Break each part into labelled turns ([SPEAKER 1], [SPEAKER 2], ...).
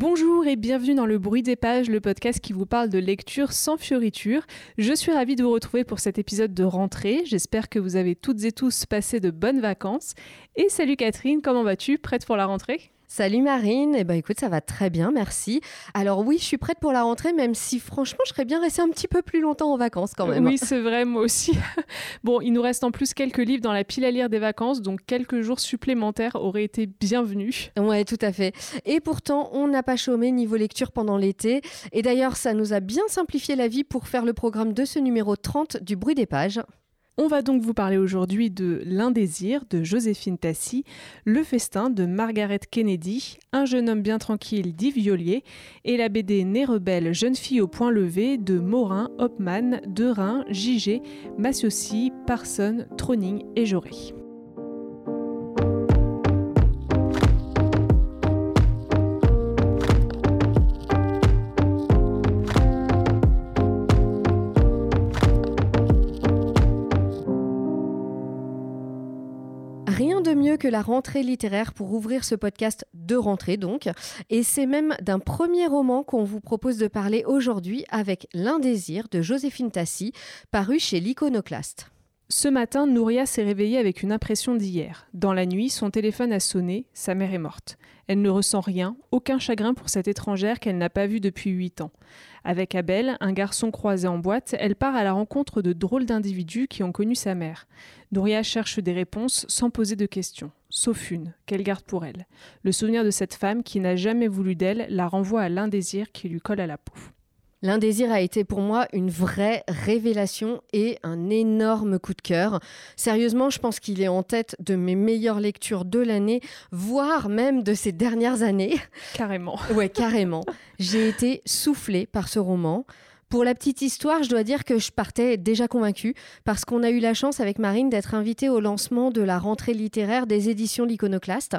[SPEAKER 1] Bonjour et bienvenue dans Le Bruit des Pages, le podcast qui vous parle de lecture sans fioriture. Je suis ravie de vous retrouver pour cet épisode de rentrée. J'espère que vous avez toutes et tous passé de bonnes vacances. Et salut Catherine, comment vas-tu? Prête pour la rentrée?
[SPEAKER 2] Salut Marine, eh ben écoute, ça va très bien, merci. Alors oui, je suis prête pour la rentrée, même si franchement, je serais bien restée un petit peu plus longtemps en vacances quand même.
[SPEAKER 1] Oui, c'est vrai, moi aussi. bon, il nous reste en plus quelques livres dans la pile à lire des vacances, donc quelques jours supplémentaires auraient été bienvenus.
[SPEAKER 2] Ouais, tout à fait. Et pourtant, on n'a pas chômé niveau lecture pendant l'été. Et d'ailleurs, ça nous a bien simplifié la vie pour faire le programme de ce numéro 30 du bruit des pages.
[SPEAKER 1] On va donc vous parler aujourd'hui de L'Indésir de Joséphine Tassi, Le Festin de Margaret Kennedy, Un jeune homme bien tranquille d'Yves Violier et la BD Né rebelle, jeune fille au point levé de Morin, Hopman, Derain, Gigé, Massiossi, Parson, Troning et Jauré.
[SPEAKER 2] Rien de mieux que la rentrée littéraire pour ouvrir ce podcast de rentrée donc. Et c'est même d'un premier roman qu'on vous propose de parler aujourd'hui avec L'Indésir de Joséphine Tassi, paru chez l'Iconoclaste.
[SPEAKER 1] Ce matin, Nouria s'est réveillée avec une impression d'hier. Dans la nuit, son téléphone a sonné, sa mère est morte. Elle ne ressent rien, aucun chagrin pour cette étrangère qu'elle n'a pas vue depuis huit ans. Avec Abel, un garçon croisé en boîte, elle part à la rencontre de drôles d'individus qui ont connu sa mère. Nouria cherche des réponses sans poser de questions, sauf une, qu'elle garde pour elle. Le souvenir de cette femme qui n'a jamais voulu d'elle la renvoie à l'indésir qui lui colle à la peau.
[SPEAKER 2] L'Indésir a été pour moi une vraie révélation et un énorme coup de cœur. Sérieusement, je pense qu'il est en tête de mes meilleures lectures de l'année, voire même de ces dernières années.
[SPEAKER 1] Carrément.
[SPEAKER 2] Ouais, carrément. J'ai été soufflée par ce roman. Pour la petite histoire, je dois dire que je partais déjà convaincue parce qu'on a eu la chance avec Marine d'être invitée au lancement de la rentrée littéraire des éditions L'Iconoclaste.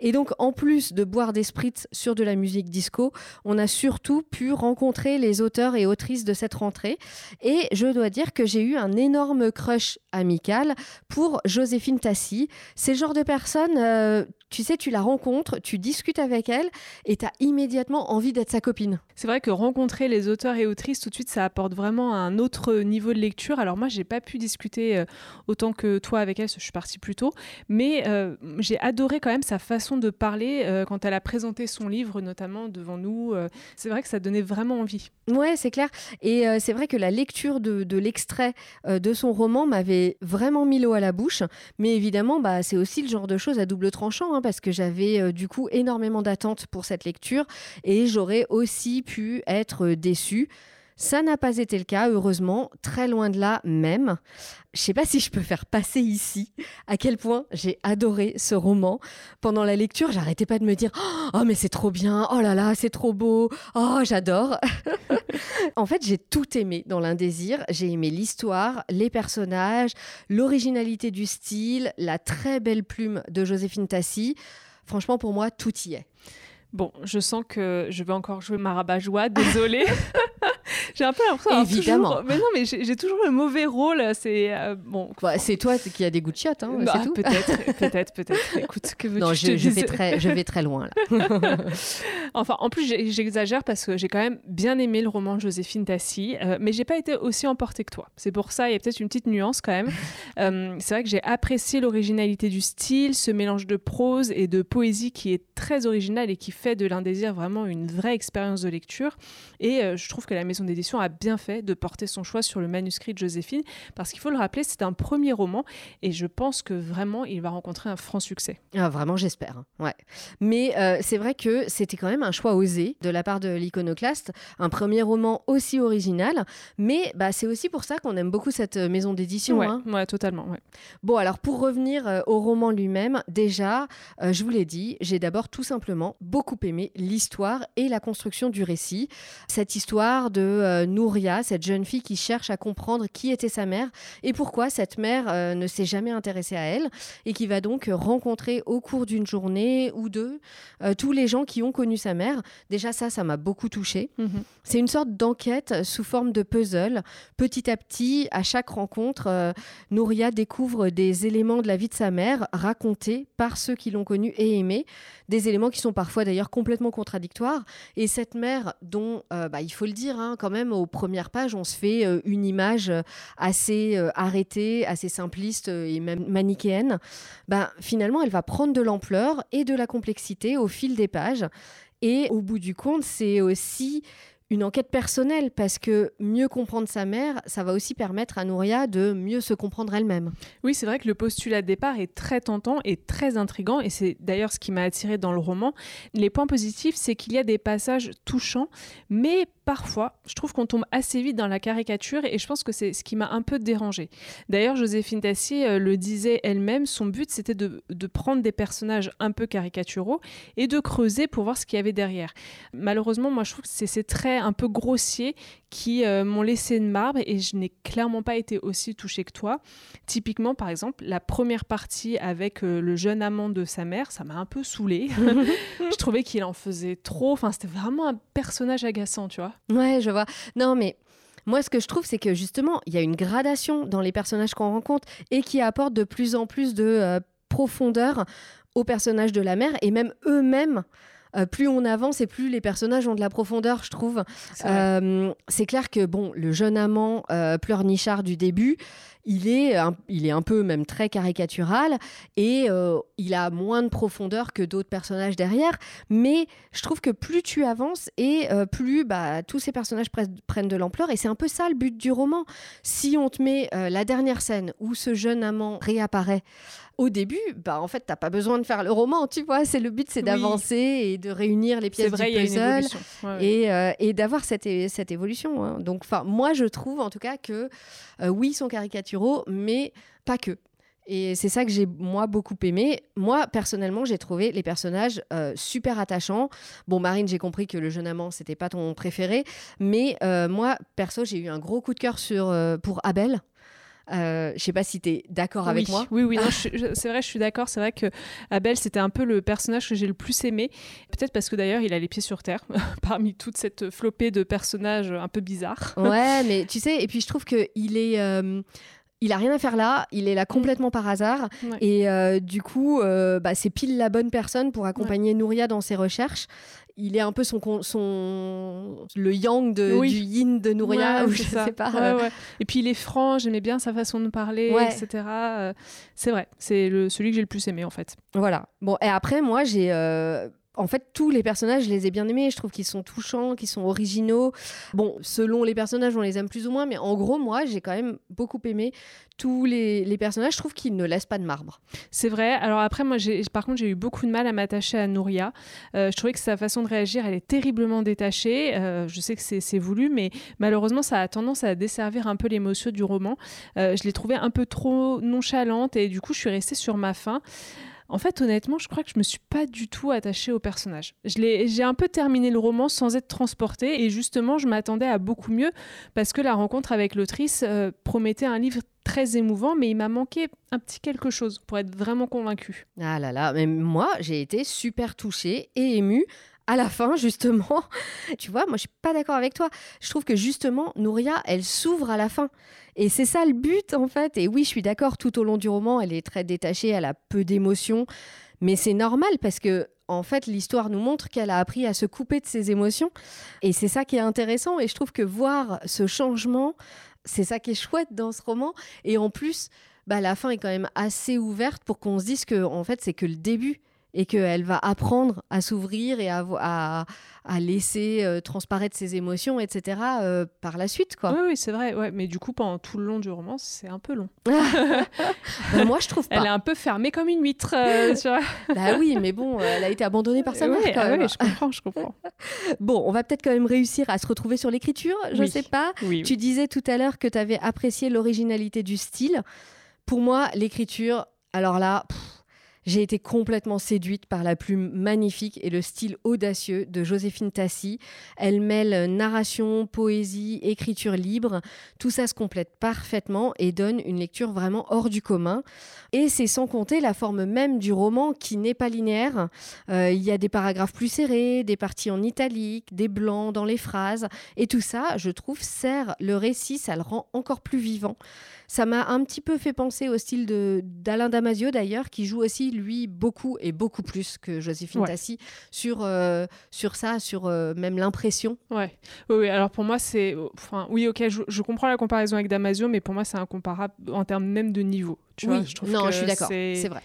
[SPEAKER 2] Et donc, en plus de boire des spritz sur de la musique disco, on a surtout pu rencontrer les auteurs et autrices de cette rentrée. Et je dois dire que j'ai eu un énorme crush amical pour Joséphine Tassi. C'est le genre de personne, euh, tu sais, tu la rencontres, tu discutes avec elle et tu as immédiatement envie d'être sa copine.
[SPEAKER 1] C'est vrai que rencontrer les auteurs et autrices tout de suite, ça apporte vraiment un autre niveau de lecture. Alors moi, j'ai pas pu discuter euh, autant que toi avec elle, parce que je suis partie plus tôt, mais euh, j'ai adoré quand même sa façon de parler euh, quand elle a présenté son livre, notamment devant nous. c'est vrai que ça donnait vraiment envie.
[SPEAKER 2] Ouais, c'est clair. Et c'est vrai que la lecture de, de l'extrait de son roman m'avait vraiment mis l'eau à la bouche. Mais évidemment, bah, c'est aussi le genre de choses à double tranchant, hein, parce que j'avais du coup énormément d'attentes pour cette lecture et j'aurais aussi pu être déçue. Ça n'a pas été le cas, heureusement, très loin de là même. Je sais pas si je peux faire passer ici à quel point j'ai adoré ce roman. Pendant la lecture, j'arrêtais pas de me dire "Oh mais c'est trop bien. Oh là là, c'est trop beau. Oh, j'adore." en fait, j'ai tout aimé dans l'indésir. J'ai aimé l'histoire, les personnages, l'originalité du style, la très belle plume de Joséphine Tassi. Franchement, pour moi, tout y est.
[SPEAKER 1] Bon, je sens que je vais encore jouer ma rabat-joie, désolée. j'ai un peu l'impression
[SPEAKER 2] Évidemment.
[SPEAKER 1] Toujours... Mais non, mais j'ai toujours le mauvais rôle. C'est euh, bon.
[SPEAKER 2] Bah, c'est toi qui as des goûts de chiottes, hein,
[SPEAKER 1] bah,
[SPEAKER 2] c'est tout.
[SPEAKER 1] Peut-être, peut-être, peut-être. Écoute, que veux-tu
[SPEAKER 2] Non, je, vais très, je vais très loin là.
[SPEAKER 1] Enfin, en plus, j'exagère parce que j'ai quand même bien aimé le roman de Joséphine Tassi, euh, mais j'ai pas été aussi emportée que toi. C'est pour ça, il y a peut-être une petite nuance quand même. Euh, c'est vrai que j'ai apprécié l'originalité du style, ce mélange de prose et de poésie qui est très original et qui fait de l'indésir vraiment une vraie expérience de lecture. Et euh, je trouve que la maison d'édition a bien fait de porter son choix sur le manuscrit de Joséphine, parce qu'il faut le rappeler, c'est un premier roman et je pense que vraiment il va rencontrer un franc succès.
[SPEAKER 2] Ah, vraiment, j'espère. hein. Ouais. Mais euh, c'est vrai que c'était quand même un choix osé de la part de l'iconoclaste, un premier roman aussi original. Mais bah, c'est aussi pour ça qu'on aime beaucoup cette euh, maison d'édition.
[SPEAKER 1] ouais,
[SPEAKER 2] hein.
[SPEAKER 1] ouais, totalement. Ouais.
[SPEAKER 2] Bon, alors pour revenir euh, au roman lui-même, déjà, euh, je vous l'ai dit, j'ai d'abord tout simplement beaucoup aimé l'histoire et la construction du récit. Cette histoire de euh, Nouria, cette jeune fille qui cherche à comprendre qui était sa mère et pourquoi cette mère euh, ne s'est jamais intéressée à elle et qui va donc rencontrer au cours d'une journée ou deux euh, tous les gens qui ont connu sa mère. Déjà ça, ça m'a beaucoup touchée.
[SPEAKER 1] Mhm.
[SPEAKER 2] C'est une sorte d'enquête sous forme de puzzle. Petit à petit, à chaque rencontre, Nouria découvre des éléments de la vie de sa mère racontés par ceux qui l'ont connue et aimée. Des éléments qui sont parfois d'ailleurs complètement contradictoires. Et cette mère, dont, bah, il faut le dire, hein, quand même, aux premières pages, on se fait euh, une image euh, assez euh, arrêtée, assez simpliste et même manichéenne, bah, finalement, elle va prendre de l'ampleur et de la complexité au fil des pages. Et au bout du compte, c'est aussi une enquête personnelle parce que mieux comprendre sa mère, ça va aussi permettre à Nouria de mieux se comprendre elle-même.
[SPEAKER 1] Oui, c'est vrai que le postulat de départ est très tentant et très intrigant, et c'est d'ailleurs ce qui m'a attiré dans le roman. Les points positifs, c'est qu'il y a des passages touchants, mais parfois, je trouve qu'on tombe assez vite dans la caricature, et je pense que c'est ce qui m'a un peu dérangé. D'ailleurs, Joséphine Tassier euh, le disait elle-même, son but c'était de, de prendre des personnages un peu caricaturaux et de creuser pour voir ce qu'il y avait derrière. Malheureusement, moi je trouve que c'est ces traits un peu grossiers qui euh, m'ont laissé de marbre et je n'ai clairement pas été aussi touchée que toi. Typiquement, par exemple, la première partie avec euh, le jeune amant de sa mère, ça m'a un peu saoulée. je trouvais qu'il en faisait trop. Enfin, c'était vraiment un personnage agaçant, tu vois.
[SPEAKER 2] Ouais, je vois. Non, mais moi, ce que je trouve, c'est que justement, il y a une gradation dans les personnages qu'on rencontre et qui apporte de plus en plus de euh, profondeur aux personnages de la mère et même eux-mêmes. Euh, plus on avance et plus les personnages ont de la profondeur, je trouve.
[SPEAKER 1] C'est.
[SPEAKER 2] Euh, clair que bon, le jeune amant euh, pleurnichard du début, il est, un, il est un peu même très caricatural et euh, il a moins de profondeur que d'autres personnages derrière. Mais je trouve que plus tu avances et euh, plus bah, tous ces personnages pre- prennent de l'ampleur. Et c'est un peu ça le but du roman. Si on te met euh, la dernière scène où ce jeune amant réapparaît au début, bah en fait, t'as pas besoin de faire le roman, tu vois. C'est le but, c'est
[SPEAKER 1] Oui.
[SPEAKER 2] d'avancer et de réunir les pièces
[SPEAKER 1] vrai,
[SPEAKER 2] du puzzle
[SPEAKER 1] évolution. Ouais, ouais.
[SPEAKER 2] et, et d'avoir cette, évolution. hein. Donc, moi, je trouve en tout cas que oui, ils sont caricaturaux, mais pas que. Et c'est ça que j'ai, moi, beaucoup aimé. Moi, personnellement, j'ai trouvé les personnages euh, super attachants. Bon, Marine, j'ai compris que le jeune amant, c'était pas ton préféré. Mais euh, moi, perso, j'ai eu un gros coup de cœur sur, euh, pour Abel. Euh, je sais pas si tu es d'accord avec moi.
[SPEAKER 1] Oui, oui, c'est vrai, je suis d'accord. C'est vrai que Abel, c'était un peu le personnage que j'ai le plus aimé. Peut-être parce que d'ailleurs, il a les pieds sur terre, parmi toute cette flopée de personnages un peu bizarres.
[SPEAKER 2] Ouais, mais tu sais, et puis je trouve que il est. euh, il a rien à faire là, il est là complètement par hasard.
[SPEAKER 1] Ouais.
[SPEAKER 2] Et euh, du coup, euh, bah, c'est pile la bonne personne pour accompagner Nouria dans ses recherches. Il est un peu son, son le yang de,
[SPEAKER 1] Oui.
[SPEAKER 2] du yin de Nouria,
[SPEAKER 1] Ouais,
[SPEAKER 2] ou je
[SPEAKER 1] ça.
[SPEAKER 2] sais pas. Euh.
[SPEAKER 1] Et puis il est franc, j'aimais bien sa façon de parler, etc. Euh, c'est vrai, c'est celui que j'ai le plus aimé en fait.
[SPEAKER 2] Voilà. Bon, et après, moi, j'ai. En fait, tous les personnages, je les ai bien aimés. Je trouve qu'ils sont touchants, qu'ils sont originaux. Bon, selon les personnages, on les aime plus ou moins, mais en gros, moi, j'ai quand même beaucoup aimé tous les, personnages. Je trouve qu'ils ne laissent pas de marbre.
[SPEAKER 1] C'est vrai. Alors après, moi, par contre, j'ai eu beaucoup de mal à m'attacher à Nouria. Euh, je trouvais que sa façon de réagir, elle est terriblement détachée. Euh, je sais que c'est, c'est voulu, mais malheureusement, ça a tendance à desservir un peu l'émotion du roman. Euh, je l'ai trouvée un peu trop nonchalante et du coup, je suis restée sur ma faim. En fait, honnêtement, je crois que je me suis pas du tout attachée au personnage. J'ai un peu terminé le roman sans être transportée et justement, je m'attendais à beaucoup mieux parce que la rencontre avec l'autrice euh, promettait un livre très émouvant, mais il m'a manqué un petit quelque chose pour être vraiment convaincue.
[SPEAKER 2] Ah là là, mais moi, j'ai été super touchée et émue. À la fin, justement, tu vois, moi je suis pas d'accord avec toi. Je trouve que justement, Nouria, elle s'ouvre à la fin. Et c'est ça le but, en fait. Et oui, je suis d'accord, tout au long du roman, elle est très détachée, elle a peu d'émotions. Mais c'est normal parce que, en fait, l'histoire nous montre qu'elle a appris à se couper de ses émotions. Et c'est ça qui est intéressant. Et je trouve que voir ce changement, c'est ça qui est chouette dans ce roman. Et en plus, bah, la fin est quand même assez ouverte pour qu'on se dise que, en fait, c'est que le début et qu'elle va apprendre à s'ouvrir et à, à, à laisser euh, transparaître ses émotions, etc. euh, par la suite, quoi.
[SPEAKER 1] Oui, oui, c'est vrai. Ouais. Mais du coup, pendant tout le long du roman, c'est un peu long.
[SPEAKER 2] Bah, moi, je trouve
[SPEAKER 1] Elle est
[SPEAKER 2] pas.
[SPEAKER 1] un peu fermée comme une huître. euh, tu vois.
[SPEAKER 2] Bah oui, mais bon, elle a été abandonnée par sa mère,
[SPEAKER 1] Ouais,
[SPEAKER 2] quand
[SPEAKER 1] ah
[SPEAKER 2] même.
[SPEAKER 1] ouais, je comprends, je comprends.
[SPEAKER 2] Bon, on va peut-être quand même réussir à se retrouver sur l'écriture, je
[SPEAKER 1] Oui.
[SPEAKER 2] sais pas.
[SPEAKER 1] Oui.
[SPEAKER 2] Tu disais tout à l'heure que tu avais apprécié l'originalité du style. Pour moi, l'écriture, alors là, pff, J'ai été complètement séduite par la plume magnifique et le style audacieux de Joséphine Tassi. Elle mêle narration, poésie, écriture libre. Tout ça se complète parfaitement et donne une lecture vraiment hors du commun. Et c'est sans compter la forme même du roman qui n'est pas linéaire. Euh, il y a des paragraphes plus serrés, des parties en italique, des blancs dans les phrases. Et tout ça, je trouve, sert le récit, ça le rend encore plus vivant. Ça m'a un petit peu fait penser au style d'Alain Damasio d'ailleurs, qui joue aussi lui beaucoup et beaucoup plus que Joséphine Tassi sur, euh, sur ça, sur euh, même l'impression.
[SPEAKER 1] Ouais. Oui, oui, alors pour moi c'est, enfin oui ok, je, je, comprends la comparaison avec Damasio, mais pour moi c'est incomparable en termes même de niveau. Tu
[SPEAKER 2] oui,
[SPEAKER 1] vois,
[SPEAKER 2] je trouve non, je suis d'accord, c'est vrai.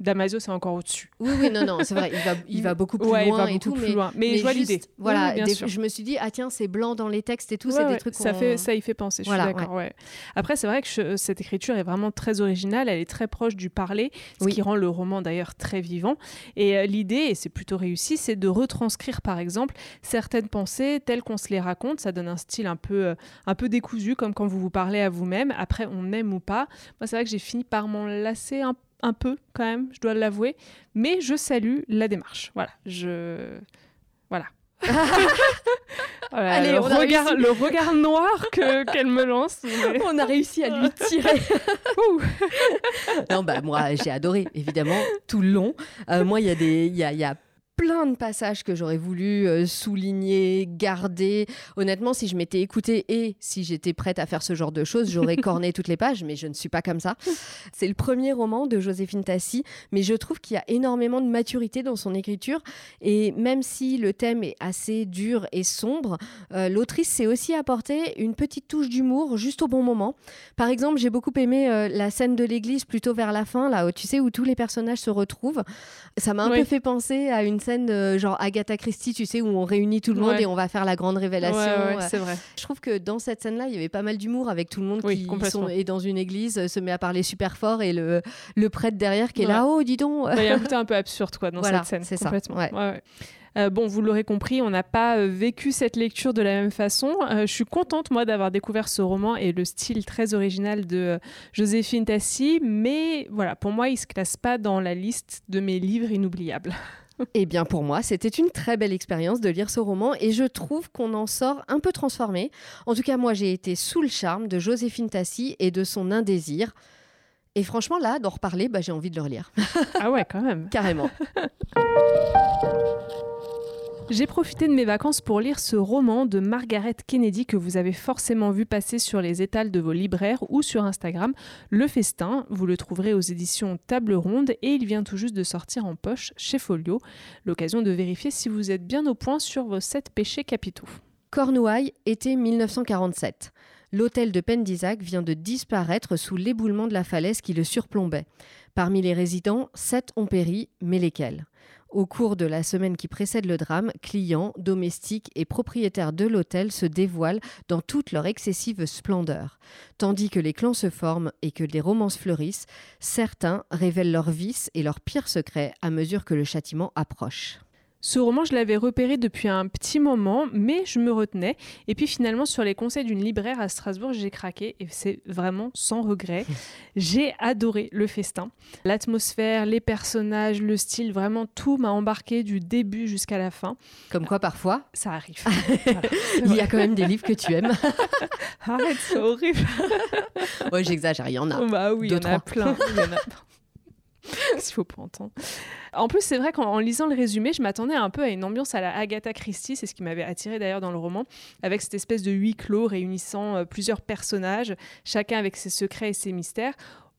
[SPEAKER 1] Damasio, c'est encore au-dessus.
[SPEAKER 2] Oui, oui, non, non, c'est vrai, il va, il va beaucoup plus loin il va et tout,
[SPEAKER 1] plus mais, loin. mais, je vois l'idée.
[SPEAKER 2] Voilà, je me suis dit, ah tiens, c'est blanc dans les textes et tout, c'est des trucs.
[SPEAKER 1] Ça fait, ça y fait penser. Je suis d'accord. Ouais. Après, c'est vrai que cette écriture est vraiment très originale. Elle est très proche du parler, ce qui rend le roman d'ailleurs très vivant. Et euh, l'idée, et c'est plutôt réussi, c'est de retranscrire, par exemple, certaines pensées telles qu'on se les raconte. Ça donne un style un peu, euh, un peu décousu, comme quand vous vous parlez à vous-même. Après, on aime ou pas. Moi, c'est vrai que j'ai fini par m'en lasser un peu un peu quand même, je dois l'avouer, mais je salue la démarche. Voilà, je voilà. Allez, le, regard, le regard noir que qu'elle me lance.
[SPEAKER 2] On a réussi à lui tirer. non, bah moi j'ai adoré, évidemment, tout le long. Euh, moi, il y a des, il y a, y a plein de passages que j'aurais voulu euh, souligner, garder. Honnêtement, si je m'étais écoutée et si j'étais prête à faire ce genre de choses, j'aurais corné toutes les pages, mais je ne suis pas comme ça. C'est le premier roman de Joséphine Tassi, mais je trouve qu'il y a énormément de maturité dans son écriture. Et même si le thème est assez dur et sombre, euh, l'autrice s'est aussi apporté une petite touche d'humour juste au bon moment. Par exemple, j'ai beaucoup aimé euh, la scène de l'église plutôt vers la fin, là, où, tu sais, où tous les personnages se retrouvent. Ça m'a un peu fait penser à une scène genre Agatha Christie, tu sais, où on réunit tout le monde et on va faire la grande révélation.
[SPEAKER 1] Ouais, c'est vrai.
[SPEAKER 2] Je trouve que dans cette scène-là, il y avait pas mal d'humour avec tout le monde qui sont, est dans une église, euh, se met à parler super fort et le, le prêtre derrière qui est là, oh, dis donc.
[SPEAKER 1] Il y a un côté un peu absurde quoi, dans cette scène. C'est ça. Euh, bon, vous l'aurez compris, on n'a pas euh, vécu cette lecture de la même façon. je suis contente, moi, d'avoir découvert ce roman et le style très original de Joséphine Tassi, mais voilà, pour moi, il ne se classe pas dans la liste de mes livres inoubliables.
[SPEAKER 2] Eh bien, pour moi, c'était une très belle expérience de lire ce roman et je trouve qu'on en sort un peu transformé. En tout cas, moi, j'ai été sous le charme de Joséphine Tassi et de son indésir. Et franchement, là, d'en reparler, bah, j'ai envie de le relire.
[SPEAKER 1] ah ouais, quand même.
[SPEAKER 2] Carrément.
[SPEAKER 1] J'ai profité de mes vacances pour lire ce roman de Margaret Kennedy que vous avez forcément vu passer sur les étals de vos libraires ou sur Instagram, Le Festin. Vous le trouverez aux éditions Table Ronde et il vient tout juste de sortir en poche chez Folio. L'occasion de vérifier si vous êtes bien au point sur vos sept péchés capitaux.
[SPEAKER 2] Cornouailles, été 1947. L'hôtel de Pendisac vient de disparaître sous l'éboulement de la falaise qui le surplombait. Parmi les résidents, sept ont péri, mais lesquels? Au cours de la semaine qui précède le drame, clients, domestiques et propriétaires de l'hôtel se dévoilent dans toute leur excessive splendeur. Tandis que les clans se forment et que les romances fleurissent, certains révèlent leurs vices et leurs pires secrets à mesure que le châtiment approche.
[SPEAKER 1] Ce roman, je l'avais repéré depuis un petit moment, mais je me retenais. Et puis finalement, sur les conseils d'une libraire à Strasbourg, j'ai craqué et c'est vraiment sans regret. j'ai adoré le festin. L'atmosphère, les personnages, le style, vraiment tout m'a embarqué du début jusqu'à la fin.
[SPEAKER 2] Comme quoi, parfois
[SPEAKER 1] Ça arrive.
[SPEAKER 2] il y a quand même des livres que tu aimes.
[SPEAKER 1] Arrête, c'est horrible.
[SPEAKER 2] ouais, j'exagère, il y en a.
[SPEAKER 1] Bah oui, il y en a plein. Il y en a... S'il faut pas entendre? En plus, c'est vrai qu'en lisant le résumé, je m'attendais un peu à une ambiance à la Agatha Christie, c'est ce qui m'avait attiré d'ailleurs dans le roman, avec cette espèce de huis clos réunissant euh, plusieurs personnages, chacun avec ses secrets et ses mystères.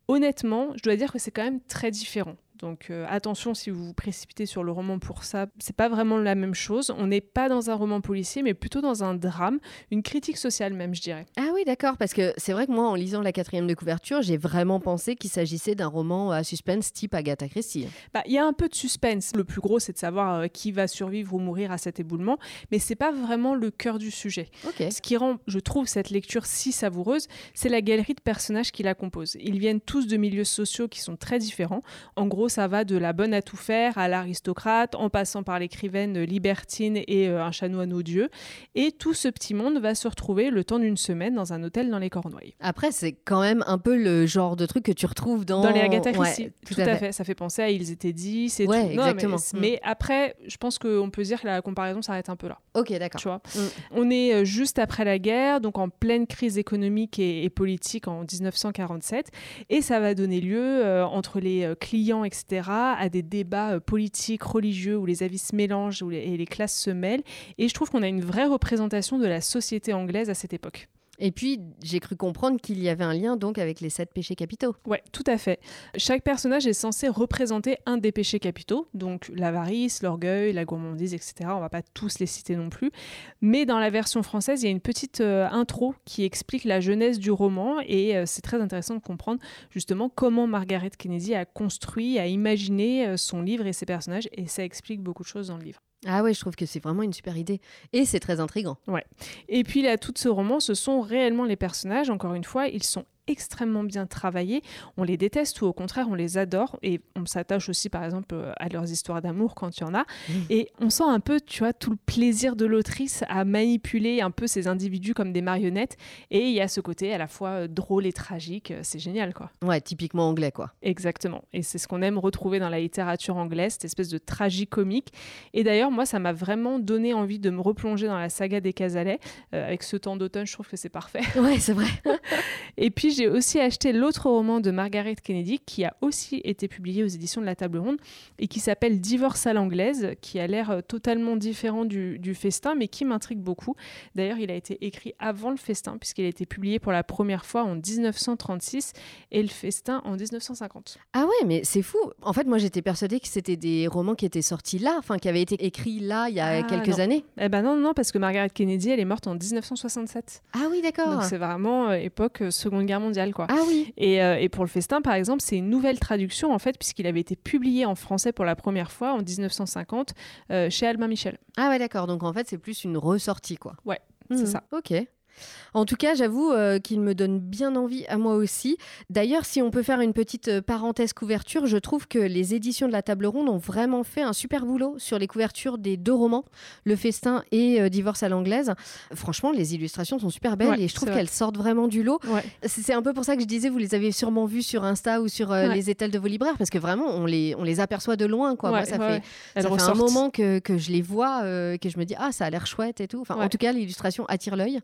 [SPEAKER 1] Honnêtement, je dois dire que c'est quand même très différent. Donc euh, attention si vous vous précipitez sur le roman pour ça, c'est pas vraiment la même chose. On n'est pas dans un roman policier, mais plutôt dans un drame, une critique sociale même, je dirais.
[SPEAKER 2] Ah oui, d'accord, parce que c'est vrai que moi, en lisant la quatrième de couverture, j'ai vraiment pensé qu'il s'agissait d'un roman à suspense type Agatha Christie.
[SPEAKER 1] Bah, il y a un peu de suspense. Le plus gros, c'est de savoir euh, qui va survivre ou mourir à cet éboulement, mais c'est pas vraiment le cœur du sujet. Ce qui rend, je trouve, cette lecture si savoureuse, c'est la galerie de personnages qui la composent. Ils viennent tous de milieux sociaux qui sont très différents. En gros, gros, ça va de la bonne à tout faire à l'aristocrate, en passant par l'écrivaine libertine et un chanoine odieux. Et tout ce petit monde va se retrouver le temps d'une semaine dans un hôtel dans les Cornouailles.
[SPEAKER 2] Après, c'est quand même un peu le genre de truc que tu retrouves dans...
[SPEAKER 1] Dans les Agatha Christie, tout, à, fait. Ça fait penser à Ils étaient dix, c'est
[SPEAKER 2] ouais, exactement.
[SPEAKER 1] mais, mm. après, je pense qu'on peut dire que la comparaison s'arrête un peu là.
[SPEAKER 2] Ok, d'accord.
[SPEAKER 1] Tu vois mm. On est juste après la guerre, donc en pleine crise économique et, et politique en 1947, et ça va donner lieu, euh, entre les euh, clients, etc., à des débats euh, politiques, religieux, où les avis se mélangent et les classes se mêlent. Et je trouve qu'on a une vraie représentation de la société anglaise à cette époque.
[SPEAKER 2] Et puis, j'ai cru comprendre qu'il y avait un lien donc avec les sept péchés capitaux.
[SPEAKER 1] Ouais, tout à fait. Chaque personnage est censé représenter un des péchés capitaux, donc l'avarice, l'orgueil, la gourmandise, etc. On va pas tous les citer non plus. Mais dans la version française, il y a une petite euh, intro qui explique la jeunesse du roman et euh, c'est très intéressant de comprendre justement comment Margaret Kennedy a construit, a imaginé euh, son livre et ses personnages et ça explique beaucoup de choses dans le livre.
[SPEAKER 2] Ah ouais, je trouve que c'est vraiment une super idée. Et c'est très intrigant.
[SPEAKER 1] Ouais. Et puis là, tout ce roman, ce sont réellement les personnages. Encore une fois, ils sont extrêmement bien travaillés. On les déteste ou au contraire, on les adore. Et on s'attache aussi, par exemple, euh, à leurs histoires d'amour quand il y en a. Mmh. Et on sent un peu, tu vois, tout le plaisir de l'autrice à manipuler un peu ces individus comme des marionnettes. Et il y a ce côté à la fois euh, drôle et tragique. Euh, c'est génial, quoi.
[SPEAKER 2] Ouais, typiquement anglais, quoi.
[SPEAKER 1] Exactement. Et c'est ce qu'on aime retrouver dans la littérature anglaise, cette espèce de tragique-comique. Et d'ailleurs, moi, ça m'a vraiment donné envie de me replonger dans la saga des Casalets. avec ce temps d'automne, je trouve que c'est parfait.
[SPEAKER 2] Ouais, c'est vrai.
[SPEAKER 1] et puis, j'ai aussi acheté l'autre roman de Margaret Kennedy qui a aussi été publié aux éditions de la Table Ronde et qui s'appelle Divorce à l'anglaise, qui a l'air euh, totalement différent du, festin mais qui m'intrigue beaucoup. D'ailleurs, il a été écrit avant le festin puisqu'il a été publié pour la première fois en 1936 et le festin en 1950.
[SPEAKER 2] Ah ouais, mais c'est fou. En fait, moi j'étais persuadée que c'était des romans qui étaient sortis là, enfin qui avaient été écrits là il y a ah, quelques années.
[SPEAKER 1] Eh ben non, non, parce que Margaret Kennedy, elle est morte en 1967.
[SPEAKER 2] Ah oui, d'accord.
[SPEAKER 1] Donc c'est vraiment euh, époque euh, Seconde Guerre mondiale Quoi.
[SPEAKER 2] Ah oui.
[SPEAKER 1] Euh, et, pour le festin, par exemple, c'est une nouvelle traduction, en fait, puisqu'il avait été publié en français pour la première fois en 1950 euh, chez Albin Michel.
[SPEAKER 2] Ah ouais, d'accord. Donc en fait, c'est plus une ressortie, quoi.
[SPEAKER 1] Ouais, c'est hmm. ça.
[SPEAKER 2] Ok. En tout cas, j'avoue euh, qu'il me donne bien envie à moi aussi. D'ailleurs, si on peut faire une petite euh, parenthèse couverture, je trouve que les éditions de la Table Ronde ont vraiment fait un super boulot sur les couvertures des deux romans, Le Festin et euh, Divorce à l'anglaise. Franchement, les illustrations sont super belles et je trouve qu'elles sortent vraiment du lot. C'est un peu pour ça que je disais, vous les avez sûrement vues sur Insta ou sur les étals de vos libraires, parce que vraiment, on les, on les aperçoit de loin. Quoi. moi, ça fait, ça fait un moment que, que, je les vois, que je me dis, ah, ça a l'air chouette et tout. Enfin, En tout cas, l'illustration attire l'œil.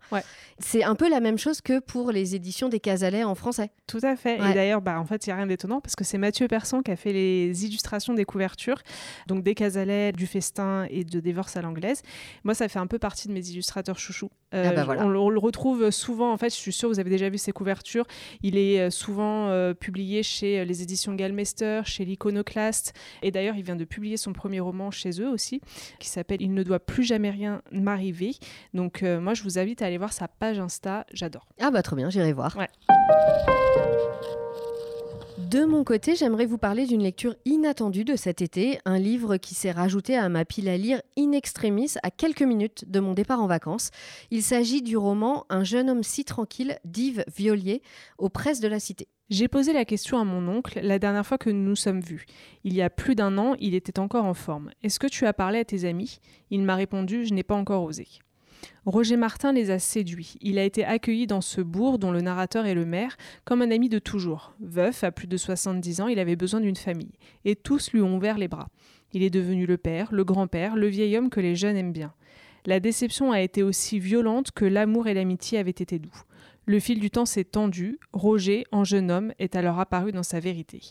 [SPEAKER 2] C'est un peu la même chose que pour les éditions des Casalets en français.
[SPEAKER 1] Tout à fait. Et d'ailleurs, bah, en fait, il n'y a rien d'étonnant parce que c'est Mathieu Persson qui a fait les illustrations des couvertures, donc des Casalets, du Festin et de Divorce à l'anglaise. Moi, ça fait un peu partie de mes illustrateurs chouchous.
[SPEAKER 2] Euh, ah bah
[SPEAKER 1] on, le retrouve souvent, en fait, je suis sûre, vous avez déjà vu ses couvertures. Il est euh, souvent euh, publié chez les éditions Galmester, chez l'Iconoclaste. Et d'ailleurs, il vient de publier son premier roman chez eux aussi, qui s'appelle Il ne doit plus jamais rien m'arriver. Donc, moi, je vous invite à aller voir sa page Insta. J'adore.
[SPEAKER 2] Ah bah trop bien, j'irai voir.
[SPEAKER 1] Ouais.
[SPEAKER 2] De mon côté, j'aimerais vous parler d'une lecture inattendue de cet été, un livre qui s'est rajouté à ma pile à lire in extremis à quelques minutes de mon départ en vacances. Il s'agit du roman Un jeune homme si tranquille d'Yves Violier aux presses de la Cité.
[SPEAKER 1] J'ai posé la question à mon oncle la dernière fois que nous nous sommes vus. Il y a plus d'un an, il était encore en forme. Est-ce que tu as parlé à tes amis? Il m'a répondu Je n'ai pas encore osé. Roger Martin les a séduits. Il a été accueilli dans ce bourg dont le narrateur est le maire comme un ami de toujours. Veuf, à plus de 70 ans, il avait besoin d'une famille. Et tous lui ont ouvert les bras. Il est devenu le père, le grand-père, le vieil homme que les jeunes aiment bien. La déception a été aussi violente que l'amour et l'amitié avaient été doux. Le fil du temps s'est tendu. Roger, en jeune homme, est alors apparu dans sa vérité.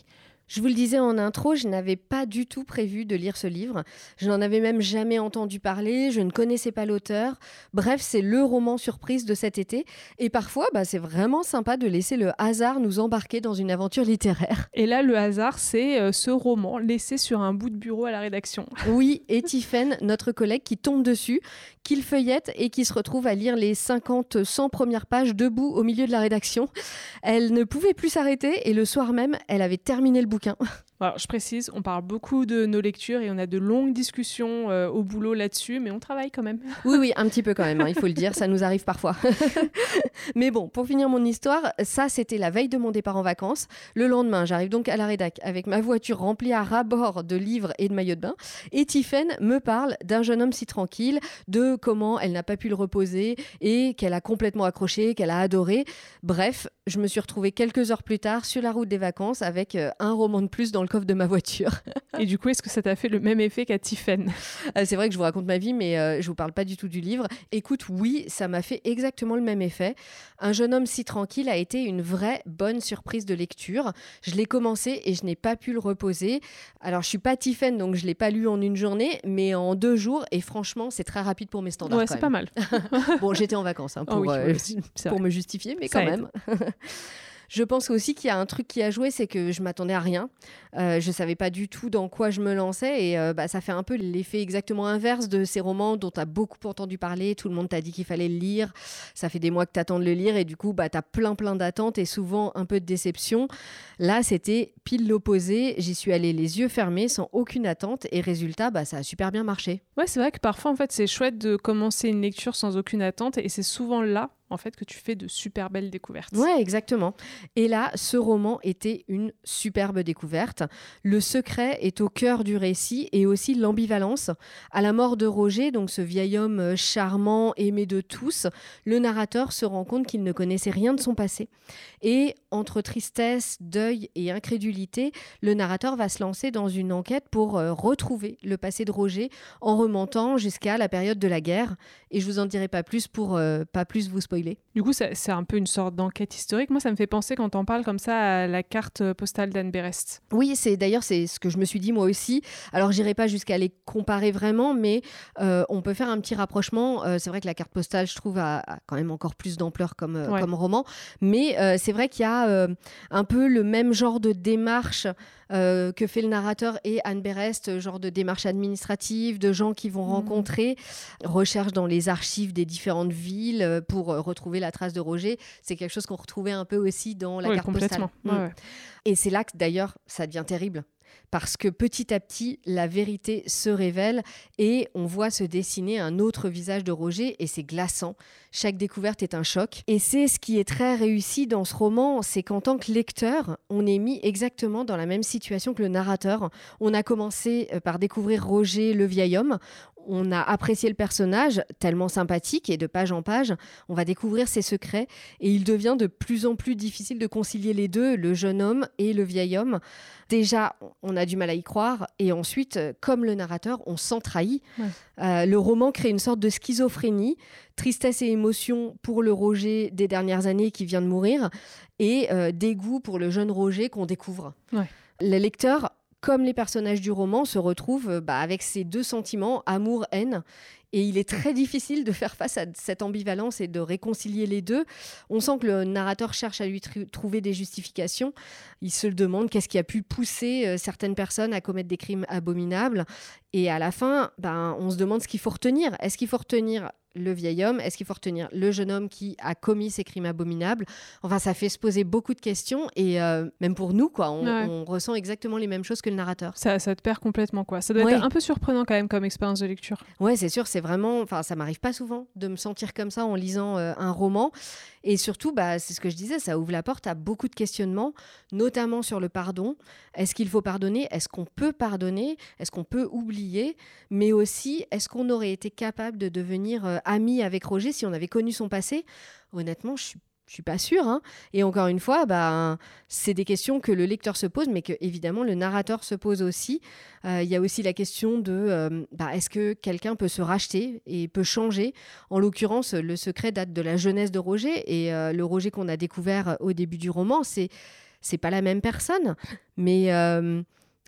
[SPEAKER 2] Je vous le disais en intro, je n'avais pas du tout prévu de lire ce livre. Je n'en avais même jamais entendu parler, je ne connaissais pas l'auteur. Bref, c'est le roman surprise de cet été. Et parfois, bah, c'est vraiment sympa de laisser le hasard nous embarquer dans une aventure littéraire.
[SPEAKER 1] Et là, le hasard, c'est euh, ce roman laissé sur un bout de bureau à la rédaction.
[SPEAKER 2] Oui, et Tiffaine, notre collègue, qui tombe dessus, qu'il feuillette et qui se retrouve à lire les 50, 100 premières pages debout au milieu de la rédaction. Elle ne pouvait plus s'arrêter et le soir même, elle avait terminé le bouquin.
[SPEAKER 1] Alors, je précise, on parle beaucoup de nos lectures et on a de longues discussions euh, au boulot là-dessus, mais on travaille quand même.
[SPEAKER 2] Oui, oui, un petit peu quand même, hein, il faut le dire, ça nous arrive parfois. Mais bon, pour finir mon histoire, ça c'était la veille de mon départ en vacances. Le lendemain, j'arrive donc à la rédac avec ma voiture remplie à ras-bord de livres et de maillots de bain. Et Tiffen me parle d'un jeune homme si tranquille, de comment elle n'a pas pu le reposer et qu'elle a complètement accroché, qu'elle a adoré. Bref, je me suis retrouvée quelques heures plus tard sur la route des vacances avec euh, un roman de plus dans le coffre de ma voiture.
[SPEAKER 1] et du coup, est-ce que ça t'a fait le même effet qu'à Tiffen
[SPEAKER 2] euh, C'est vrai que je vous raconte ma vie, mais euh, je vous parle pas du tout du livre. Écoute, oui, ça m'a fait exactement le même effet. Un jeune homme si tranquille a été une vraie bonne surprise de lecture. Je l'ai commencé et je n'ai pas pu le reposer. Alors, je suis pas Tiffen, donc je l'ai pas lu en une journée, mais en deux jours. Et franchement, c'est très rapide pour mes standards.
[SPEAKER 1] Ouais, c'est pas mal.
[SPEAKER 2] bon, j'étais en vacances hein, ah pour, euh, pour me justifier, mais quand même. Je pense aussi qu'il y a un truc qui a joué, c'est que je m'attendais à rien. Euh, je savais pas du tout dans quoi je me lançais et euh, bah, ça fait un peu l'effet exactement inverse de ces romans dont tu as beaucoup entendu parler. Tout le monde t'a dit qu'il fallait le lire. Ça fait des mois que tu attends de le lire et du coup, bah, tu as plein plein d'attentes et souvent un peu de déception. Là, c'était pile l'opposé. J'y suis allée les yeux fermés, sans aucune attente et résultat, bah, ça a super bien marché.
[SPEAKER 1] Ouais, c'est vrai que parfois, en fait, c'est chouette de commencer une lecture sans aucune attente et c'est souvent là en fait que tu fais de super belles découvertes.
[SPEAKER 2] Ouais, exactement. Et là, ce roman était une superbe découverte. Le secret est au cœur du récit et aussi l'ambivalence. À la mort de Roger, donc ce vieil homme euh, charmant, aimé de tous, le narrateur se rend compte qu'il ne connaissait rien de son passé. Et entre tristesse, deuil et incrédulité, le narrateur va se lancer dans une enquête pour euh, retrouver le passé de Roger en remontant jusqu'à la période de la guerre. Et je vous en dirai pas plus pour euh, pas plus vous spoiler.
[SPEAKER 1] Du coup, c'est un peu une sorte d'enquête historique. Moi, ça me fait penser quand on parle comme ça à la carte postale d'Anne Berest.
[SPEAKER 2] Oui, c'est d'ailleurs c'est ce que je me suis dit moi aussi. Alors, j'irai pas jusqu'à les comparer vraiment, mais euh, on peut faire un petit rapprochement. c'est vrai que la carte postale, je trouve, a, quand même encore plus d'ampleur comme, comme roman. Mais c'est vrai qu'il y a euh, un peu le même genre de démarche euh, que fait le narrateur et Anne Berest, genre de démarche administrative, de gens qui vont mmh. rencontrer, recherche dans les archives des différentes villes euh, pour retrouver la trace de Roger. C'est quelque chose qu'on retrouvait un peu aussi dans la carte postale. Mmh. Et c'est là que d'ailleurs ça devient terrible parce que petit à petit, la vérité se révèle et on voit se dessiner un autre visage de Roger et c'est glaçant. Chaque découverte est un choc. Et c'est ce qui est très réussi dans ce roman, c'est qu'en tant que lecteur, on est mis exactement dans la même situation que le narrateur. On a commencé euh, par découvrir Roger, le vieil homme on a apprécié le personnage, tellement sympathique, et de page en page, on va découvrir ses secrets, et il devient de plus en plus difficile de concilier les deux, le jeune homme et le vieil homme. Déjà, on a du mal à y croire, et ensuite, comme le narrateur, on s'en trahit. Euh, le roman crée une sorte de schizophrénie, tristesse et émotion pour le Roger des dernières années qui vient de mourir, et euh, dégoût pour le jeune Roger qu'on découvre. Le lecteur comme les personnages du roman, se retrouvent euh, bah, avec ces deux sentiments, amour-haine. Et il est très difficile de faire face à cette ambivalence et de réconcilier les deux. On sent que le narrateur cherche à lui trouver des justifications. Il se demande qu'est-ce qui a pu pousser euh, certaines personnes à commettre des crimes abominables. Et à la fin, ben, on se demande ce qu'il faut retenir. Est-ce qu'il faut retenir le vieil homme? Est-ce qu'il faut retenir le jeune homme qui a commis ces crimes abominables? Enfin, ça fait se poser beaucoup de questions et euh, même pour nous, quoi, on, ressent exactement les mêmes choses que le narrateur.
[SPEAKER 1] Ça, ça te perd complètement, quoi. Ça doit être un peu surprenant quand même comme expérience de lecture.
[SPEAKER 2] Ouais, c'est sûr, c'est vraiment. Enfin, ça m'arrive pas souvent de me sentir comme ça en lisant euh, un roman. Et surtout, bah, c'est ce que je disais, ça ouvre la porte à beaucoup de questionnements, notamment sur le pardon. Est-ce qu'il faut pardonner? Est-ce qu'on peut pardonner? Est-ce qu'on peut oublier? Mais aussi, est-ce qu'on aurait été capable de devenir euh, ami avec Roger si on avait connu son passé? Honnêtement, je suis je suis pas sûre. Hein. Et encore une fois, bah, c'est des questions que le lecteur se pose, mais que évidemment le narrateur se pose aussi. Euh, il y a aussi la question de euh, bah, est-ce que quelqu'un peut se racheter et peut changer? En l'occurrence, le secret date de la jeunesse de Roger et euh, le Roger qu'on a découvert au début du roman, c'est c'est pas la même personne, mais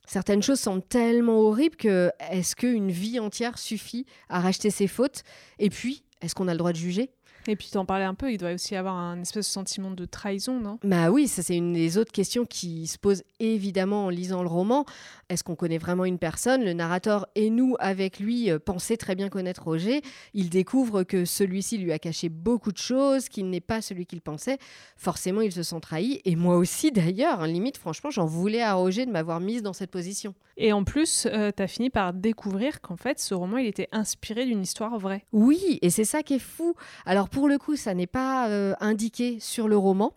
[SPEAKER 2] certaines choses sont tellement horribles que est-ce qu'une vie entière suffit à racheter ses fautes? Et puis, est-ce qu'on a le droit de juger?
[SPEAKER 1] Et puis tu en parlais un peu, il doit aussi avoir un espèce de sentiment de trahison, non?
[SPEAKER 2] Bah oui, ça c'est une des autres questions qui se posent évidemment en lisant le roman. Est-ce qu'on connaît vraiment une personne? Le narrateur et nous, avec lui, euh, pensaient très bien connaître Roger. Il découvre que celui-ci lui a caché beaucoup de choses, qu'il n'est pas celui qu'il pensait. Forcément, il se sent trahi. Et moi aussi d'ailleurs, hein, limite, franchement, j'en voulais à Roger de m'avoir mise dans cette position.
[SPEAKER 1] Et en plus, euh, tu as fini par découvrir qu'en fait, ce roman, il était inspiré d'une histoire vraie.
[SPEAKER 2] Oui, et c'est ça qui est fou. Alors pour le coup, ça n'est pas euh, indiqué sur le roman.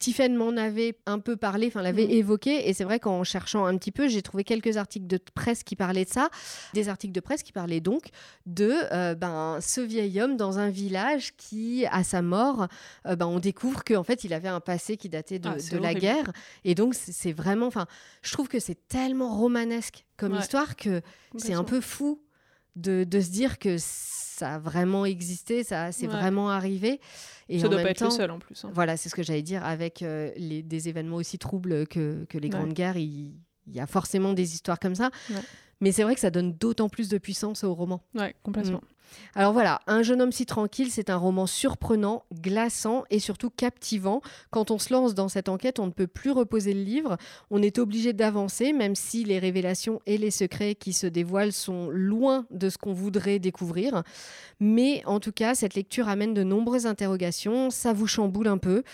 [SPEAKER 2] Tiffen m'en avait un peu parlé, enfin l'avait
[SPEAKER 1] Mhm.
[SPEAKER 2] évoqué, et c'est vrai qu'en cherchant un petit peu, j'ai trouvé quelques articles de presse qui parlaient de ça, des articles de presse qui parlaient donc de euh, ben, ce vieil homme dans un village qui, à sa mort, euh, ben, on découvre qu'en fait, il avait un passé qui datait de,
[SPEAKER 1] Ah,
[SPEAKER 2] de la guerre, et donc c'est vraiment, enfin, je trouve que c'est tellement romanesque comme
[SPEAKER 1] Ouais.
[SPEAKER 2] histoire que c'est un peu fou de, de se dire que ça a vraiment existé, ça c'est
[SPEAKER 1] Ouais.
[SPEAKER 2] vraiment arrivé. Et
[SPEAKER 1] Ça
[SPEAKER 2] en
[SPEAKER 1] doit
[SPEAKER 2] même
[SPEAKER 1] pas être le seul en plus. hein.
[SPEAKER 2] Voilà, c'est ce que j'allais dire. Avec euh, les, des événements aussi troubles que, que les
[SPEAKER 1] Ouais.
[SPEAKER 2] grandes guerres, il, y a forcément des histoires comme ça.
[SPEAKER 1] Ouais.
[SPEAKER 2] Mais c'est vrai que ça donne d'autant plus de puissance au roman.
[SPEAKER 1] Ouais, complètement.
[SPEAKER 2] Alors voilà, Un jeune homme si tranquille, c'est un roman surprenant, glaçant et surtout captivant. Quand on se lance dans cette enquête, on ne peut plus reposer le livre. On est obligé d'avancer, même si les révélations et les secrets qui se dévoilent sont loin de ce qu'on voudrait découvrir. Mais en tout cas, cette lecture amène de nombreuses interrogations, ça vous chamboule un peu.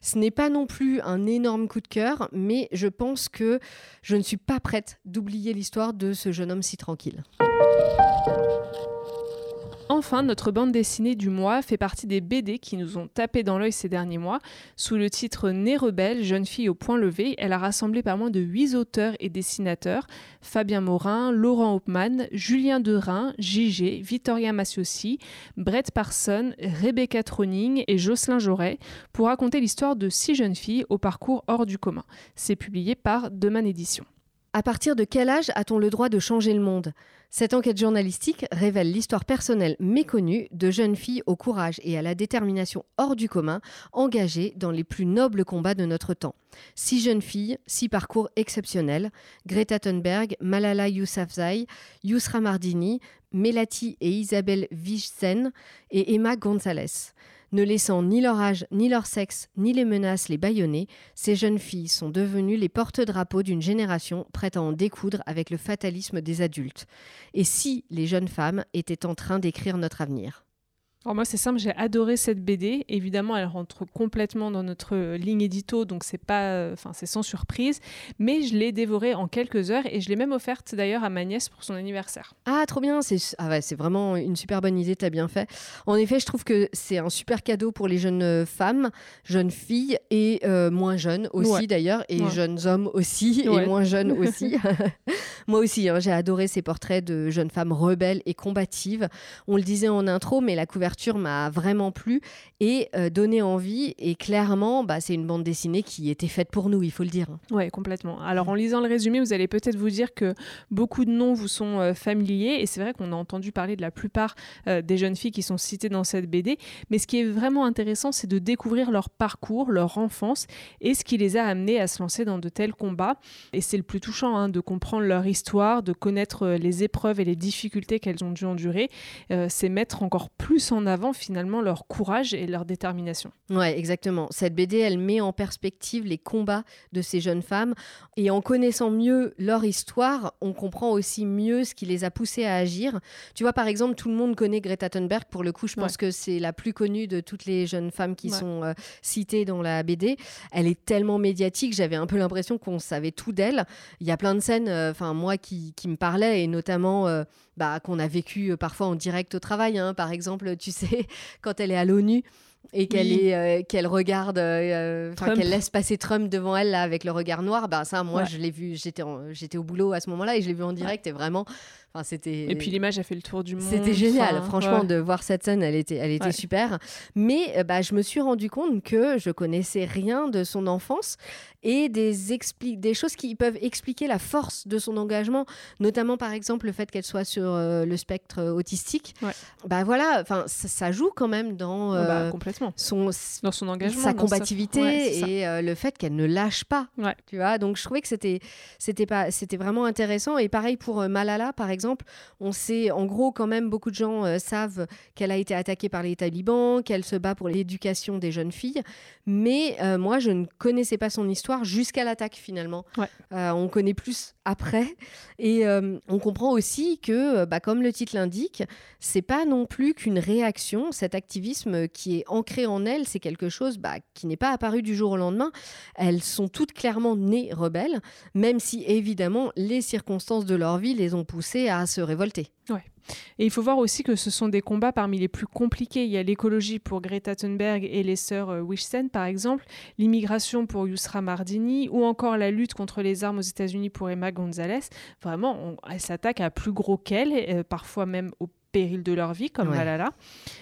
[SPEAKER 2] Ce n'est pas non plus un énorme coup de cœur, mais je pense que je ne suis pas prête d'oublier l'histoire de ce jeune homme si tranquille.
[SPEAKER 1] Enfin, notre bande dessinée du mois fait partie des BD qui nous ont tapé dans l'œil ces derniers mois. Sous le titre Né rebelle, jeune fille au point levé, elle a rassemblé pas moins de huit auteurs et dessinateurs Fabien Morin, Laurent Hauptmann, Julien Derain, Gigé, Victoria Massiossi, Brett Parson, Rebecca Troning et Jocelyn Joret pour raconter l'histoire de six jeunes filles au parcours hors du commun. C'est publié par Demain Édition.
[SPEAKER 2] À partir de quel âge a-t-on le droit de changer le monde? Cette enquête journalistique révèle l'histoire personnelle méconnue de jeunes filles au courage et à la détermination hors du commun, engagées dans les plus nobles combats de notre temps. Six jeunes filles, six parcours exceptionnels Greta Thunberg, Malala Yousafzai, Yusra Mardini, Melati et Isabelle Vichsen et Emma Gonzalez. Ne laissant ni leur âge, ni leur sexe, ni les menaces les bâillonner, ces jeunes filles sont devenues les porte-drapeaux d'une génération prête à en découdre avec le fatalisme des adultes. Et si les jeunes femmes étaient en train d'écrire notre avenir?
[SPEAKER 1] Alors moi c'est simple, j'ai adoré cette BD. Évidemment, elle rentre complètement dans notre ligne édito, donc c'est pas, enfin c'est sans surprise. Mais je l'ai dévorée en quelques heures et je l'ai même offerte d'ailleurs à ma nièce pour son anniversaire.
[SPEAKER 2] Ah, trop bien, c'est ah ouais, c'est vraiment une super bonne idée, t'as bien fait. En effet, je trouve que c'est un super cadeau pour les jeunes euh, femmes, jeunes filles et euh, moins jeunes aussi
[SPEAKER 1] Ouais.
[SPEAKER 2] d'ailleurs, et
[SPEAKER 1] Ouais.
[SPEAKER 2] jeunes hommes aussi, et moins jeunes aussi. Moi aussi, hein, j'ai adoré ces portraits de jeunes femmes rebelles et combatives. On le disait en intro, mais la couverture m'a vraiment plu et euh, donné envie. Et clairement, bah, c'est une bande dessinée qui était faite pour nous, il faut le dire.
[SPEAKER 1] Ouais, complètement. Alors en lisant le résumé, vous allez peut-être vous dire que beaucoup de noms vous sont euh, familiers et c'est vrai qu'on a entendu parler de la plupart euh, des jeunes filles qui sont citées dans cette BD. Mais ce qui est vraiment intéressant, c'est de découvrir leur parcours, leur enfance et ce qui les a amenées à se lancer dans de tels combats. Et c'est le plus touchant hein, de comprendre leur histoire, de connaître les épreuves et les difficultés qu'elles ont dû endurer. C'est mettre encore plus en avant finalement leur courage et leur détermination.
[SPEAKER 2] Ouais, exactement. Cette BD, elle met en perspective les combats de ces jeunes femmes. Et en connaissant mieux leur histoire, on comprend aussi mieux ce qui les a poussées à agir. Tu vois, par exemple, tout le monde connaît Greta Thunberg. Pour le coup, je pense
[SPEAKER 1] Ouais.
[SPEAKER 2] que c'est la plus connue de toutes les jeunes femmes qui
[SPEAKER 1] Ouais.
[SPEAKER 2] sont euh, citées dans la BD. Elle est tellement médiatique, j'avais un peu l'impression qu'on savait tout d'elle. Il y a plein de scènes, euh, enfin moi, qui, qui me parlaient, et notamment euh, bah, qu'on a vécu euh, parfois en direct au travail. hein. Par exemple, tu sais, quand elle est à l'ONU et qu'elle
[SPEAKER 1] Oui.
[SPEAKER 2] euh, qu'elle regarde euh, qu'elle laisse passer Trump devant elle là avec le regard noir bah ça moi
[SPEAKER 1] Ouais.
[SPEAKER 2] je l'ai vu j'étais au boulot à ce moment-là et je l'ai vu en direct et vraiment enfin c'était
[SPEAKER 1] Et puis l'image a fait le tour du monde.
[SPEAKER 2] c'était génial,
[SPEAKER 1] Enfin,
[SPEAKER 2] franchement,
[SPEAKER 1] ouais.
[SPEAKER 2] de voir cette scène, elle était, elle était
[SPEAKER 1] Ouais.
[SPEAKER 2] super. Mais euh, bah, je me suis rendu compte que je connaissais rien de son enfance et des, expli- des choses qui peuvent expliquer la force de son engagement, notamment par exemple le fait qu'elle soit sur euh, le spectre autistique.
[SPEAKER 1] Ouais.
[SPEAKER 2] Bah voilà, enfin ça, ça joue quand même dans
[SPEAKER 1] Ah bah,
[SPEAKER 2] euh,
[SPEAKER 1] complètement.
[SPEAKER 2] son
[SPEAKER 1] Dans son engagement.
[SPEAKER 2] sa combativité
[SPEAKER 1] Ouais,
[SPEAKER 2] et euh, le fait qu'elle ne lâche pas. Tu vois, donc je trouvais que c'était c'était pas c'était vraiment intéressant et pareil pour euh, Malala par exemple, on sait en gros quand même beaucoup de gens euh, savent qu'elle a été attaquée par les talibans, qu'elle se bat pour l'éducation des jeunes filles, mais euh, moi je ne connaissais pas son histoire jusqu'à l'attaque finalement.
[SPEAKER 1] Ouais.
[SPEAKER 2] Euh, on connaît plus après et on comprend aussi que bah, comme le titre l'indique, c'est pas non plus qu'une réaction. Cet activisme qui est ancré en elles, c'est quelque chose bah, qui n'est pas apparu du jour au lendemain. Elles sont toutes clairement nées rebelles, même si évidemment les circonstances de leur vie les ont poussées à se révolter.
[SPEAKER 1] Et il faut voir aussi que ce sont des combats parmi les plus compliqués. Il y a l'écologie pour Greta Thunberg et les sœurs euh, Wishsen, par exemple, l'immigration pour Yusra Mardini, ou encore la lutte contre les armes aux États-Unis pour Emma Gonzalez. Vraiment, elle s'attaque à plus gros qu'elle, euh, parfois même au péril de leur vie, comme Malala.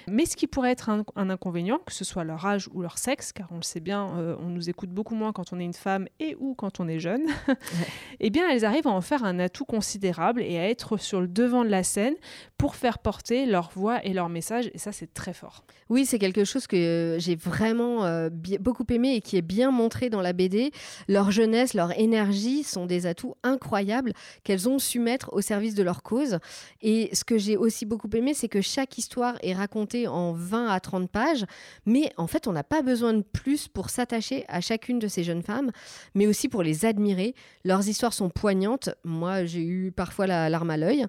[SPEAKER 1] Mais ce qui pourrait être un, inconvénient, que ce soit leur âge ou leur sexe, car on le sait bien, euh, on nous écoute beaucoup moins quand on est une femme et ou quand on est jeune, eh bien elles arrivent à en faire un atout considérable et à être sur le devant de la scène pour faire porter leur voix et leur message, et ça c'est très fort.
[SPEAKER 2] Oui, c'est quelque chose que euh, j'ai vraiment euh, beaucoup aimé et qui est bien montré dans la BD. Leur jeunesse, leur énergie sont des atouts incroyables qu'elles ont su mettre au service de leur cause. Et ce que j'ai aussi beaucoup aimé, c'est que chaque histoire est racontée en 20 à 30 pages, mais en fait, on n'a pas besoin de plus pour s'attacher à chacune de ces jeunes femmes, mais aussi pour les admirer. Leurs histoires sont poignantes. Moi, j'ai eu parfois la larme à l'œil.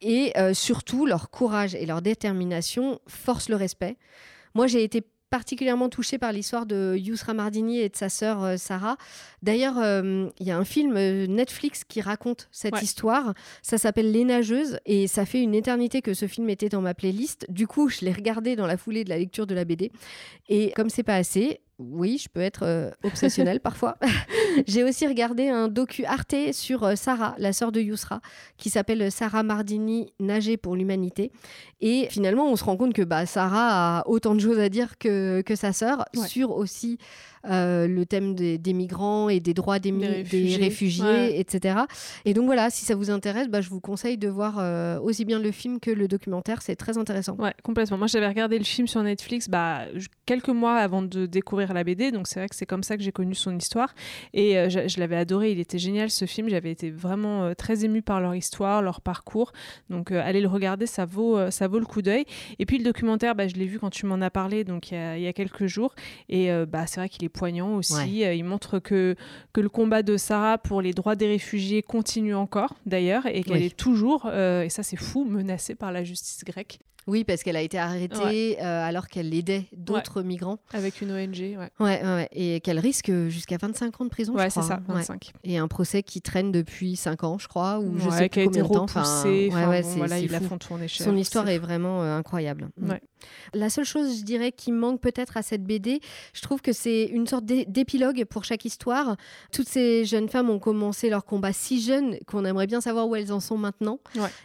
[SPEAKER 2] Et euh, surtout, leur courage et leur détermination forcent le respect. Moi, j'ai été particulièrement touchée par l'histoire de Yusra Mardini et de sa sœur euh, Sarah. D'ailleurs, euh, il y a un film Netflix qui raconte cette histoire. Ça s'appelle Les Nageuses et ça fait une éternité que ce film était dans ma playlist. Du coup, je l'ai regardé dans la foulée de la lecture de la BD. Et comme c'est pas assez, oui, je peux être euh, obsessionnelle parfois. J'ai aussi regardé un docu Arte sur euh, Sarah, la sœur de Yousra, qui s'appelle Sarah Mardini, Nager pour l'humanité. Et finalement, on se rend compte que bah, Sarah a autant de choses à dire que, que sa sœur sur aussi euh, le thème des, migrants et des droits des, réfugiés, etc. Et donc voilà, si ça vous intéresse, bah, je vous conseille de voir euh, aussi bien le film que le documentaire. C'est très intéressant.
[SPEAKER 1] Ouais, complètement. Moi, j'avais regardé le film sur Netflix bah, quelques mois avant de découvrir la BD. Donc c'est vrai que c'est comme ça que j'ai connu son histoire. Et euh, je, l'avais adoré. Il était génial ce film. J'avais été vraiment très émue par leur histoire, leur parcours. Donc allez le regarder, ça vaut, ça vaut le coup d'œil. Et puis le documentaire, bah, je l'ai vu quand tu m'en as parlé, donc il y y a quelques jours. Et bah, c'est vrai qu'il est poignant aussi. Euh, il montre que, que le combat de Sarah pour les droits des réfugiés continue encore, d'ailleurs, et qu'elle est toujours, euh, et ça c'est fou, menacée par la justice grecque.
[SPEAKER 2] Oui, parce qu'elle a été arrêtée euh, alors qu'elle aidait d'autres migrants.
[SPEAKER 1] Avec une ONG,
[SPEAKER 2] ouais. Ouais, ouais, Et qu'elle risque jusqu'à 25 ans de prison,
[SPEAKER 1] ouais,
[SPEAKER 2] je crois.
[SPEAKER 1] c'est ça, 25.
[SPEAKER 2] Et un procès qui traîne depuis 5 ans, je crois, ou je
[SPEAKER 1] sais
[SPEAKER 2] qui
[SPEAKER 1] a été
[SPEAKER 2] repoussé.
[SPEAKER 1] Enfin, ouais, voilà, ils la font tourner cher.
[SPEAKER 2] Son histoire est, vraiment incroyable.
[SPEAKER 1] Ouais.
[SPEAKER 2] La seule chose, je dirais, qui manque peut-être à cette BD, je trouve que c'est une sorte d'épilogue pour chaque histoire. Toutes ces jeunes femmes ont commencé leur combat si jeunes qu'on aimerait bien savoir où elles en sont maintenant.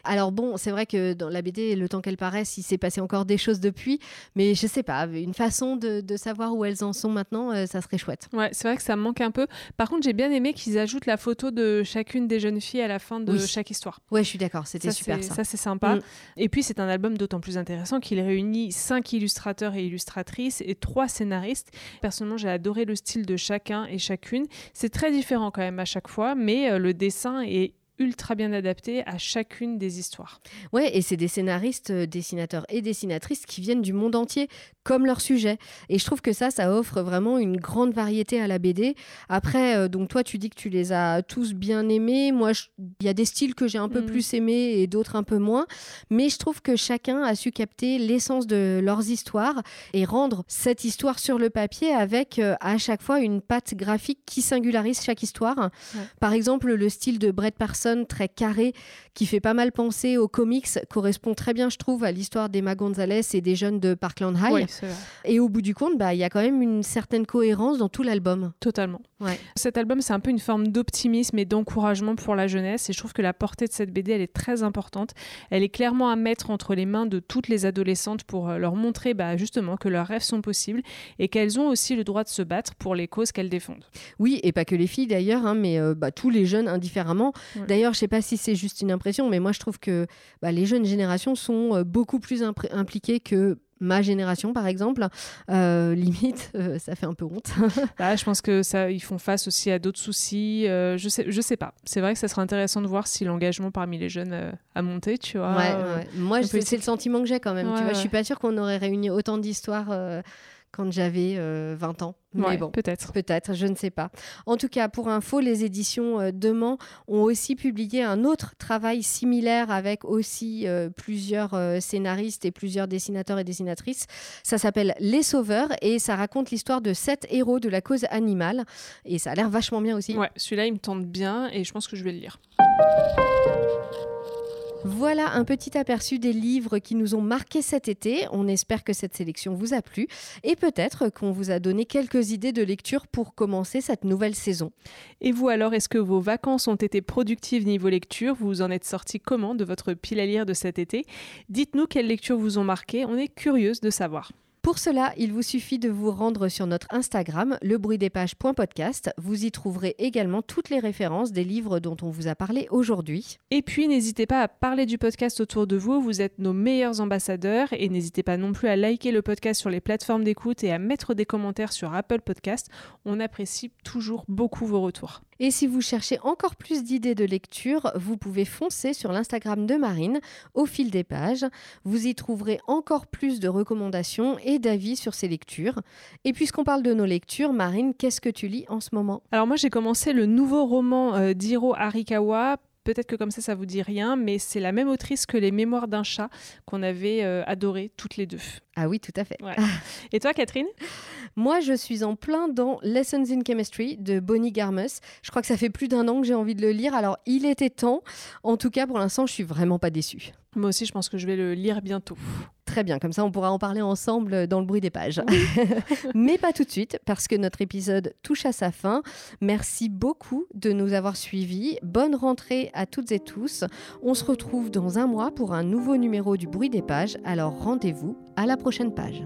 [SPEAKER 2] Alors bon, c'est vrai que dans la BD, le temps qu'elle paraisse, il s'est passé encore des choses depuis, mais je sais pas, une façon de, savoir où elles en sont maintenant, euh, ça serait chouette.
[SPEAKER 1] Ouais, c'est vrai que ça me manque un peu. Par contre, j'ai bien aimé qu'ils ajoutent la photo de chacune des jeunes filles à la fin de chaque histoire.
[SPEAKER 2] Ouais, je suis d'accord, c'était super
[SPEAKER 1] ça. Ça, c'est sympa. Mm. Et puis, c'est un album d'autant plus intéressant qu'il réunit cinq illustrateurs et illustratrices et trois scénaristes. Personnellement, j'ai adoré le style de chacun et chacune. C'est très différent quand même à chaque fois, mais euh, le dessin est ultra bien adapté à chacune des histoires.
[SPEAKER 2] Ouais, et c'est des scénaristes, euh, dessinateurs et dessinatrices qui viennent du monde entier, comme leur sujet. Et je trouve que ça, ça offre vraiment une grande variété à la BD. Après, euh, donc toi, tu dis que tu les as tous bien aimés. Moi, il y a des styles que j'ai un peu mm. plus aimés et d'autres un peu moins. Mais je trouve que chacun a su capter l'essence de leurs histoires et rendre cette histoire sur le papier avec euh, à chaque fois une patte graphique qui singularise chaque histoire. Par exemple, le style de Brett Parsons très carré qui fait pas mal penser aux comics, correspond très bien, je trouve, à l'histoire d'Emma Gonzalez et des jeunes de Parkland High. Et au bout du compte, bah, il y a quand même une certaine cohérence dans tout l'album.
[SPEAKER 1] Totalement. Cet album, c'est un peu une forme d'optimisme et d'encouragement pour la jeunesse. Et je trouve que la portée de cette BD, elle est très importante. Elle est clairement à mettre entre les mains de toutes les adolescentes pour euh, leur montrer bah, justement que leurs rêves sont possibles et qu'elles ont aussi le droit de se battre pour les causes qu'elles défendent.
[SPEAKER 2] Oui, et pas que les filles d'ailleurs, hein, mais euh, bah, tous les jeunes indifféremment. D'ailleurs, je sais pas si c'est juste une impression, mais moi je trouve que bah, les jeunes générations sont euh, beaucoup plus impliquées que ma génération par exemple euh, limite euh, ça fait un peu honte.
[SPEAKER 1] Bah, je pense que ça ils font face aussi à d'autres soucis je sais je sais pas. C'est vrai que ça serait intéressant de voir si l'engagement parmi les jeunes a monté tu vois
[SPEAKER 2] moi c'est le sentiment que j'ai quand même tu vois. Je suis pas sûre qu'on aurait réuni autant d'histoires quand j'avais 20 euh, ans.
[SPEAKER 1] Mais bon, peut-être.
[SPEAKER 2] Peut-être, je ne sais pas. En tout cas, pour info, les éditions euh, Demain ont aussi publié un autre travail similaire avec aussi euh, plusieurs scénaristes et plusieurs dessinateurs et dessinatrices. Ça s'appelle Les Sauveurs et ça raconte l'histoire de sept héros de la cause animale. Et ça a l'air vachement bien aussi.
[SPEAKER 1] Ouais, celui-là, il me tente bien et je pense que je vais le lire.
[SPEAKER 2] Voilà un petit aperçu des livres qui nous ont marqués cet été. On espère que cette sélection vous a plu et peut-être qu'on vous a donné quelques idées de lecture pour commencer cette nouvelle saison.
[SPEAKER 1] Et vous alors, est-ce que vos vacances ont été productives niveau lecture? Vous en êtes sorti comment de votre pile à lire de cet été? Dites-nous quelles lectures vous ont marqué, on est curieuse de savoir.
[SPEAKER 2] Pour cela, il vous suffit de vous rendre sur notre Instagram, lebruitdespages.podcast. Vous y trouverez également toutes les références des livres dont on vous a parlé aujourd'hui.
[SPEAKER 1] Et puis, n'hésitez pas à parler du podcast autour de vous. Vous êtes nos meilleurs ambassadeurs. Et n'hésitez pas non plus à liker le podcast sur les plateformes d'écoute et à mettre des commentaires sur Apple Podcast. On apprécie toujours beaucoup vos retours.
[SPEAKER 2] Et si vous cherchez encore plus d'idées de lecture, vous pouvez foncer sur l'Instagram de Marine au fil des pages. Vous y trouverez encore plus de recommandations et d'avis sur ces lectures. Et puisqu'on parle de nos lectures, Marine, qu'est-ce que tu lis en ce moment?
[SPEAKER 1] Alors moi j'ai commencé le nouveau roman euh, d'Hiro Arikawa, Peut-être que comme ça, ça vous dit rien, mais c'est la même autrice que Les Mémoires d'un chat qu'on avait euh, adoré toutes les deux.
[SPEAKER 2] Ah oui, tout à fait.
[SPEAKER 1] Et toi, Catherine?
[SPEAKER 2] Moi, je suis en plein dans Lessons in Chemistry de Bonnie Garmus. Je crois que ça fait plus d'un an que j'ai envie de le lire, alors il était temps. En tout cas, pour l'instant, je suis vraiment pas déçue.
[SPEAKER 1] Moi aussi, je pense que je vais le lire bientôt.
[SPEAKER 2] Très bien, comme ça on pourra en parler ensemble dans le bruit des pages. Mais pas tout de suite, parce que notre épisode touche à sa fin. Merci beaucoup de nous avoir suivis. Bonne rentrée à toutes et tous. On se retrouve dans un mois pour un nouveau numéro du bruit des pages. Alors rendez-vous à la prochaine page.